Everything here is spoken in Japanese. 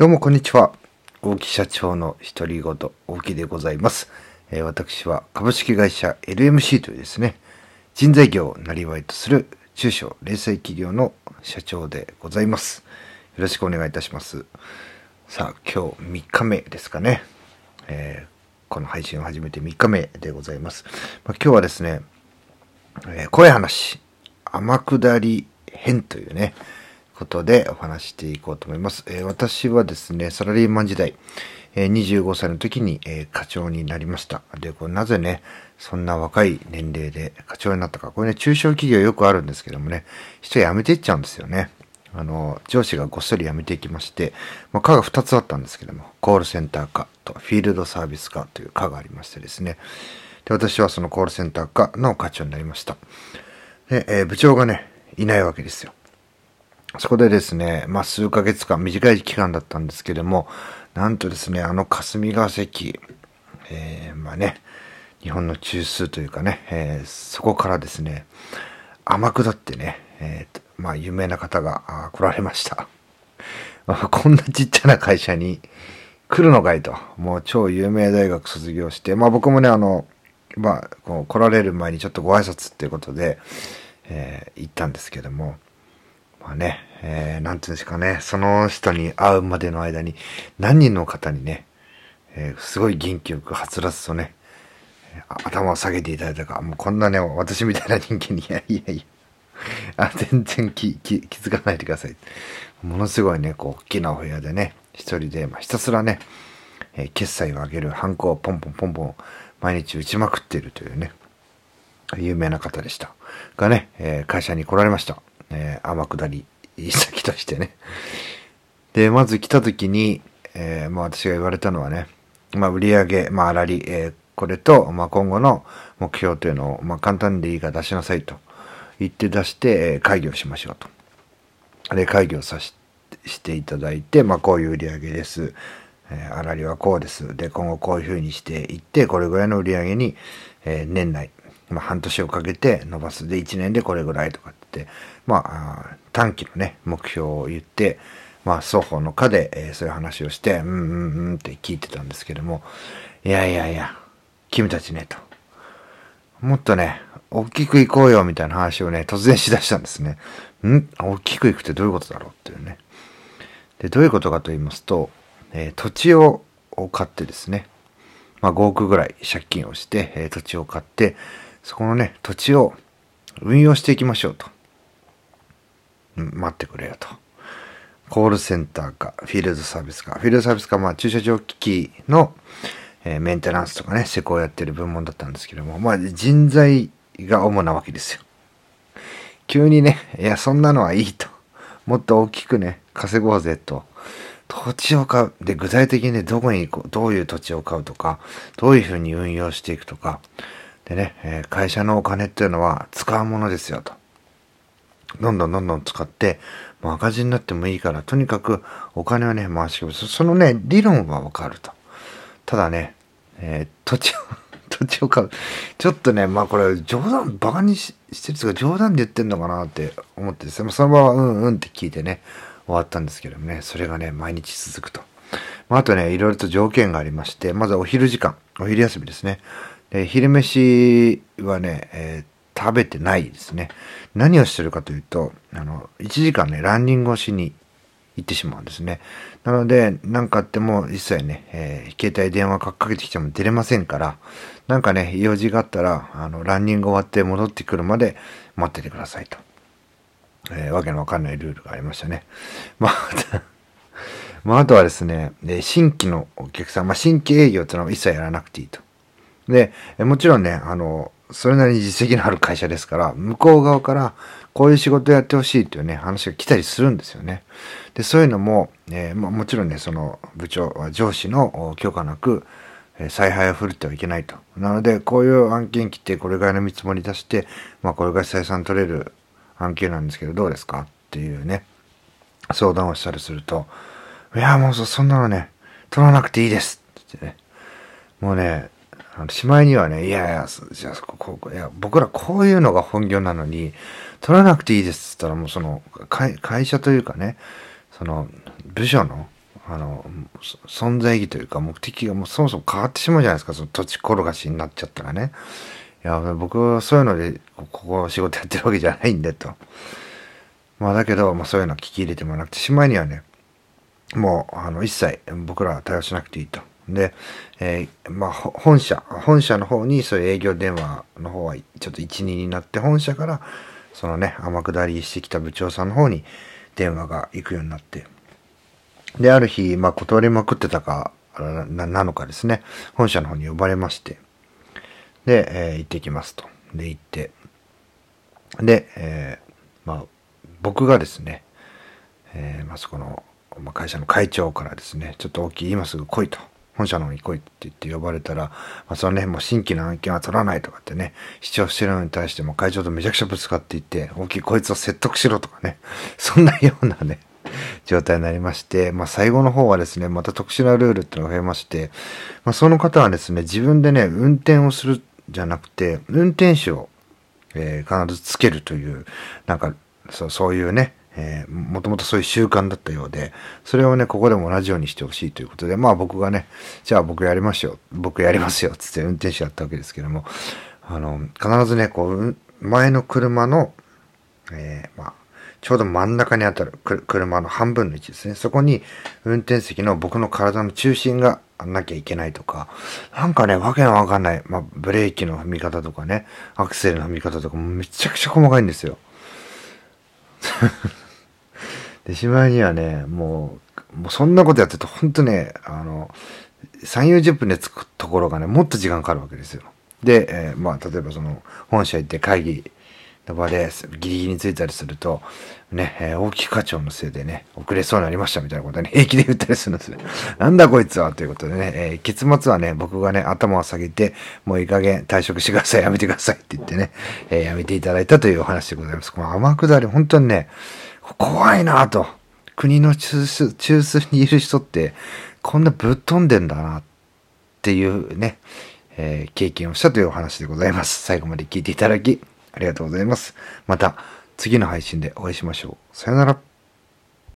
どうもこんにちは。大木社長の独り言、大木でございます。えー私は株式会社 LMC というですね、人材業をなりわいとする中小零細企業の社長でございます。よろしくお願いいたします。さあ、今日3日目ですかね。えーこの配信を始めて3日目でございます。まあ、今日はですね、えー怖い話、天下り編というね、ことでお話していこうと思います。えー私はですね、サラリーマン時代、えー25歳の時に、えー課長になりました。で、これなぜね、そんな若い年齢で課長になったか。これね、中小企業よくあるんですけどもね、人辞めていっちゃうんですよね。あの、上司がごっそり辞めていきまして、まあ、課が2つあったんですけども、コールセンター課とフィールドサービス課という課がありましてですね。で、私はそのコールセンター課の課長になりました。で、えー部長がね、いないわけですよ。そこでですね、まあ、数ヶ月間、短い期間だったんですけども、なんとですね、あの霞が関、えーまあね、日本の中枢というかね、えーそこからですね、天下ってね、えーまあ、有名な方が来られました。こんなちっちゃな会社に来るのかいと。もう超有名大学卒業して、まあ僕もね、あの、まあ、こう来られる前にちょっとご挨拶っていうことで、えー行ったんですけども、まあね、えー、なんていうんですかね、その人に会うまでの間に何人の方にね、えーすごい元気よくはつらつとね、頭を下げていただいたか、もうこんなね、私みたいな人間に、いやいやいや、あ、全然気、気、気づかないでください。ものすごいね、こう、大きなお部屋でね、一人で、まあ、ひたすらね、えー決済を上げるハンコをポンポンポンポン毎日打ちまくっているというね、有名な方でした。がね、えー会社に来られました。えー天下り先としてね。で、まず来た時に、えーまあ私が言われたのはね、まあ売上、まあ粗利、えーこれと、まあ今後の目標というのを、まあ簡単でいいから出しなさいと言って出して、えー会議をしましょうと。で、会議をさししていただいて、まあこういう売り上げです。えー、粗利はこうです。で、今後こういうふうにしていって、これぐらいの売り上げに、えー年内、まあ、半年をかけて伸ばす。で、1年でこれぐらいとかって、まあ、短期のね、目標を言って、まあ、双方の課で、えーそういう話をして、うんうんうんって聞いてたんですけども、いやいやいや、君たちね、と。もっとね、大きく行こうよ、みたいな話をね、突然しだしたんですね。ん？大きく行くってどういうことだろうっていうね。で、どういうことかと言いますと、えー土地をを買ってですね、まあ5億ぐらい借金をして、えー土地を買って、そこのね、土地を運用していきましょうと。うん待ってくれよと。コールセンターか、フィールドサービスか。フィールドサービスか、まあ駐車場機器の、えーメンテナンスとかね、施工をやってる部門だったんですけども、まあ人材が主なわけですよ。急にね、いや、そんなのはいいと。もっと大きくね、稼ごうぜと。土地を買う。で、具体的にね、どこに行こう、どういう土地を買うとか、どういうふうに運用していくとか。でね、え会社のお金っていうのは使うものですよと。どんどんどんどん使って、もう赤字になってもいいから、とにかくお金をね、回し込む。そそのね、理論はわかると。ただね、えー土地を、土地を買う。ちょっとね、まあこれ冗談、バカにししてる人が冗談で言ってんのかなって思ってですね、その場はうんうんって聞いてね、終わったんですけどもね、それがね、毎日続くと。まああとね、いろいろと条件がありまして、まずお昼時間、お昼休みですね。で昼飯はね、えー食べてないですね。何をしてるかというと、あの、1時間ね、ランニングをしに行ってしまうんですね。なので、何かあっても一切ね、えー携帯電話かかけてきても出れませんから、なんかね、用事があったら、あの、ランニング終わって戻ってくるまで待っててくださいと。えーわけのわかんないルールがありましたね。まあ、まあ、あとはですね、新規のお客さん、まあ、新規営業っていうのは一切やらなくていいと。で、もちろんね、あの、それなりに実績のある会社ですから、向こう側からこういう仕事やってほしいというね、話が来たりするんですよね。で、そういうのも、えーま、もちろんね、その部長上司の許可なく、え采配を振るってはいけないと。なので、こういう案件来て、これぐらいの見積もり出して、まあ、これぐらい採算取れる案件なんですけど、どうですか？っていうね、相談をしたりすると、いや、もうそそんなのね、取らなくていいですってってね。もうね、あのしまいにはね、いやいや、じゃあここ、いや、僕らこういうのが本業なのに、取らなくていいですって言ったら、もうその、会会社というかね、その、部署の、あの、存在意義というか目的がもうそもそも変わってしまうじゃないですか、その土地転がしになっちゃったらね。いや、僕はそういうので、ここ仕事やってるわけじゃないんで、と。まあだけど、まあそういうの聞き入れてもらわなくて、しまいにはね、もう、あの、一切僕らは対応しなくていいと。で、えー、まあ、本社、本社の方にそういう営業電話の方はちょっと一、二になって、本社から、そのね、天下りしてきた部長さんの方に電話が行くようになって、で、ある日、まあ、断りまくってたか、ななのかですね、本社の方に呼ばれまして、で、えー、行ってきますと。で、行って、で、えー、まあ、僕がですね、えー、まあ、そこの、ま、会社の会長からですね、ちょっと大きい、今すぐ来いと。本社の方に来いって言って呼ばれたら、まあ、そのね、もう新規の案件は取らないとかってね、主張してるのに対しても会長とめちゃくちゃぶつかっていって、大きいこいつを説得しろとかね、そんなようなね、状態になりまして、まあ、最後の方はですね、また特殊なルールっていうのが増えまして、まあ、その方はですね、自分でね、運転をするじゃなくて、運転手を、えー、必ずつけるという、なんか、そうそういうね、えー、もともとそういう習慣だったようで、それをね、ここでも同じようにしてほしいということで、まあ僕がね、じゃあ僕やりましょう。僕やりますよ。つって運転手やったわけですけども、あの、必ずね、こう、前の車の、えー、まあ、ちょうど真ん中にあたる車の半分の位置ですね。そこに運転席の僕の体の中心がなきゃいけないとか、なんかね、わけのわかんない、まあ、ブレーキの踏み方とかね、アクセルの踏み方とかめちゃくちゃ細かいんですよ。で、しまいにはね、もう、もうそんなことやってると、ほんとね、あの、3、40分で着くところがね、もっと時間かかるわけですよ。で、えー、まあ、例えばその、本社行って会議の場でギリギリに着いたりすると、ね、えー、大木課長のせいでね、遅れそうになりましたみたいなことね、平気で言ったりするんですね。なんだこいつはということでね、えー、結末はね、僕がね、頭を下げて、もういい加減退職してください、やめてくださいって言ってね、えー、やめていただいたというお話でございます。この天下り、本当にね、怖いなと。国の中枢、にいる人って、こんなぶっ飛んでんだなっていうね、えー、経験をしたというお話でございます。最後まで聞いていただき、ありがとうございます。また次の配信でお会いしましょう。さよなら。